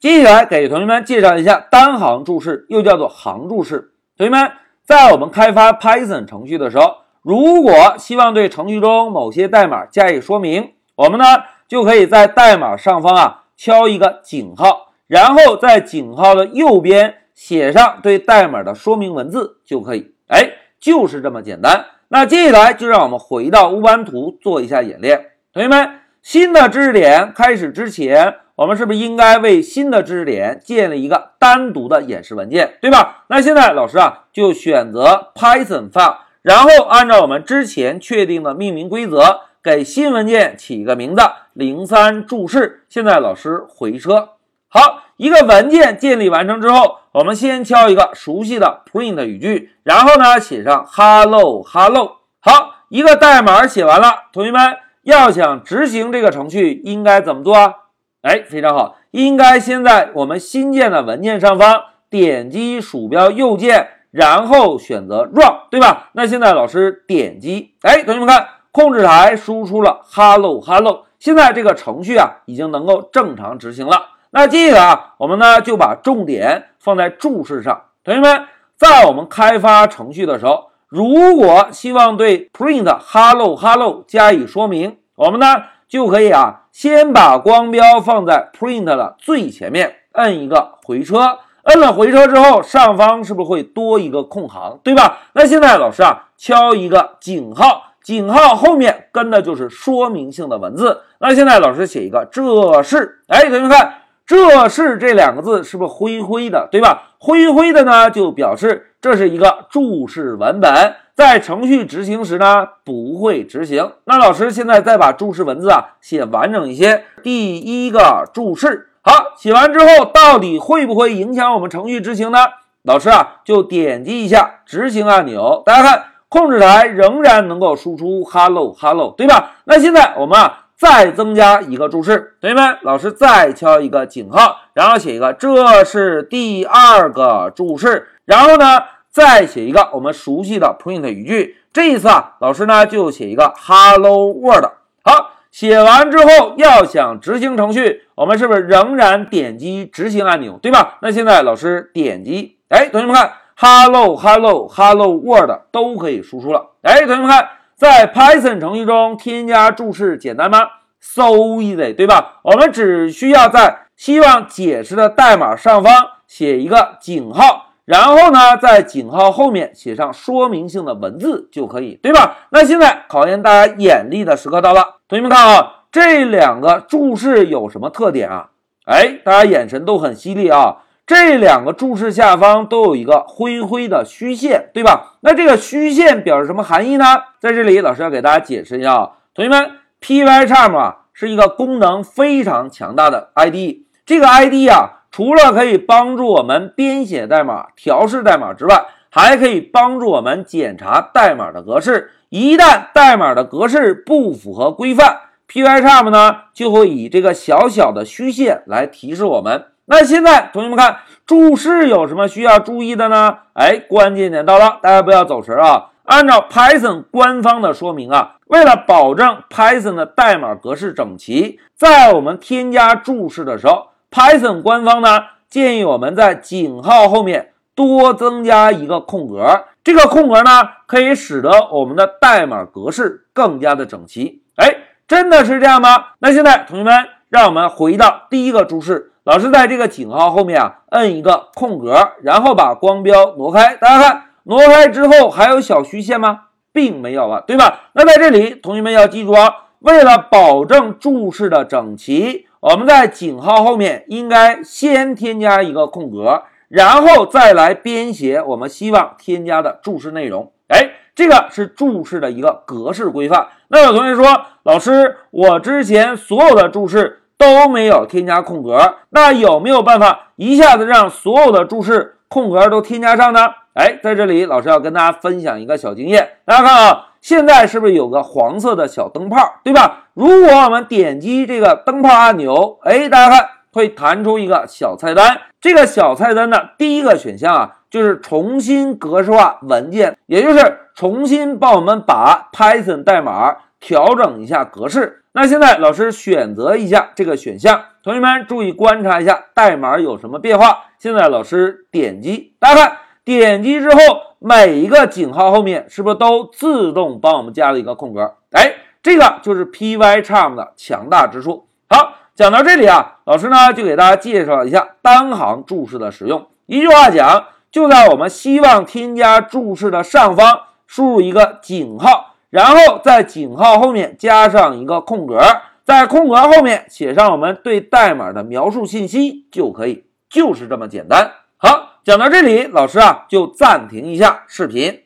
接下来给同学们介绍一下单行注释，又叫做行注释。同学们，在我们开发 Python 程序的时候，如果希望对程序中某些代码加以说明，我们呢就可以在代码上方啊敲一个井号，然后在井号的右边写上对代码的说明文字就可以。哎，就是这么简单。那接下来就让我们回到乌班图做一下演练。同学们，新的知识点开始之前，我们是不是应该为新的知识点建立一个单独的演示文件，对吧？那现在老师啊就选择 Python file，然后按照我们之前确定的命名规则，给新文件起一个名字零三注释。现在老师回车，好，一个文件建立完成之后，我们先敲一个熟悉的 print 语句，然后呢写上 hello hello。好，一个代码写完了，同学们。要想执行这个程序，应该怎么做啊？哎，非常好，应该先在我们新建的文件上方点击鼠标右键，然后选择 Run，对吧？那现在老师点击，哎，同学们看，控制台输出了 Hello Hello，现在这个程序啊已经能够正常执行了。那接下来啊，我们呢就把重点放在注释上。同学们，在我们开发程序的时候。如果希望对 print hello hello 加以说明，我们呢就可以啊，先把光标放在 print 的最前面，摁一个回车，摁了回车之后，上方是不是会多一个空行，对吧？那现在老师啊，敲一个井号，井号后面跟的就是说明性的文字。那现在老师写一个这是，哎，同学们看。这是这两个字是不是灰灰的，对吧？灰灰的呢，就表示这是一个注释文本，在程序执行时呢不会执行。那老师现在再把注释文字啊写完整一些。第一个注释，好，写完之后到底会不会影响我们程序执行呢？老师啊就点击一下执行按钮，大家看控制台仍然能够输出 hello hello，对吧？那现在我们啊。再增加一个注释，同学们，老师再敲一个井号，然后写一个，这是第二个注释，然后呢，再写一个我们熟悉的 print 语句。这一次啊，老师呢就写一个 hello world。好，写完之后要想执行程序，我们是不是仍然点击执行按钮，对吧？那现在老师点击，哎，同学们看，hello hello hello world 都可以输出了。哎，同学们看。在 Python 程序中添加注释简单吗？So easy，对吧？我们只需要在希望解释的代码上方写一个井号，然后呢，在井号后面写上说明性的文字就可以，对吧？那现在考验大家眼力的时刻到了，同学们看啊，这两个注释有什么特点啊？哎，大家眼神都很犀利啊。这两个注释下方都有一个灰灰的虚线，对吧？那这个虚线表示什么含义呢？在这里，老师要给大家解释一下啊，同学们，Pycharm 啊是一个功能非常强大的 ID，。这个 ID 啊，除了可以帮助我们编写代码、调试代码之外，还可以帮助我们检查代码的格式。一旦代码的格式不符合规范，Pycharm 呢就会以这个小小的虚线来提示我们。那现在同学们看注释有什么需要注意的呢？哎，关键点到了，大家不要走神啊！按照 Python 官方的说明啊，为了保证 Python 的代码格式整齐，在我们添加注释的时候，Python 官方呢建议我们在井号后面多增加一个空格，这个空格呢可以使得我们的代码格式更加的整齐。哎，真的是这样吗？那现在同学们，让我们回到第一个注释。老师在这个井号后面啊，摁一个空格，然后把光标挪开。大家看，挪开之后还有小虚线吗？并没有了，对吧？那在这里，同学们要记住啊，为了保证注释的整齐，我们在井号后面应该先添加一个空格，然后再来编写我们希望添加的注释内容。哎，这个是注释的一个格式规范。那有同学说，老师，我之前所有的注释。都没有添加空格，那有没有办法一下子让所有的注释空格都添加上呢？哎，在这里老师要跟大家分享一个小经验，大家看啊，现在是不是有个黄色的小灯泡，对吧？如果我们点击这个灯泡按钮，哎，大家看会弹出一个小菜单，这个小菜单的第一个选项啊，就是重新格式化文件，也就是重新帮我们把 Python 代码调整一下格式。那现在老师选择一下这个选项，同学们注意观察一下代码有什么变化。现在老师点击，大家看，点击之后，每一个井号后面是不是都自动帮我们加了一个空格？哎，这个就是 Pycharm 的强大之处。好，讲到这里啊，老师呢就给大家介绍一下单行注释的使用。一句话讲，就在我们希望添加注释的上方输入一个井号。然后在井号后面加上一个空格，在空格后面写上我们对代码的描述信息就可以，就是这么简单。好，讲到这里，老师啊就暂停一下视频。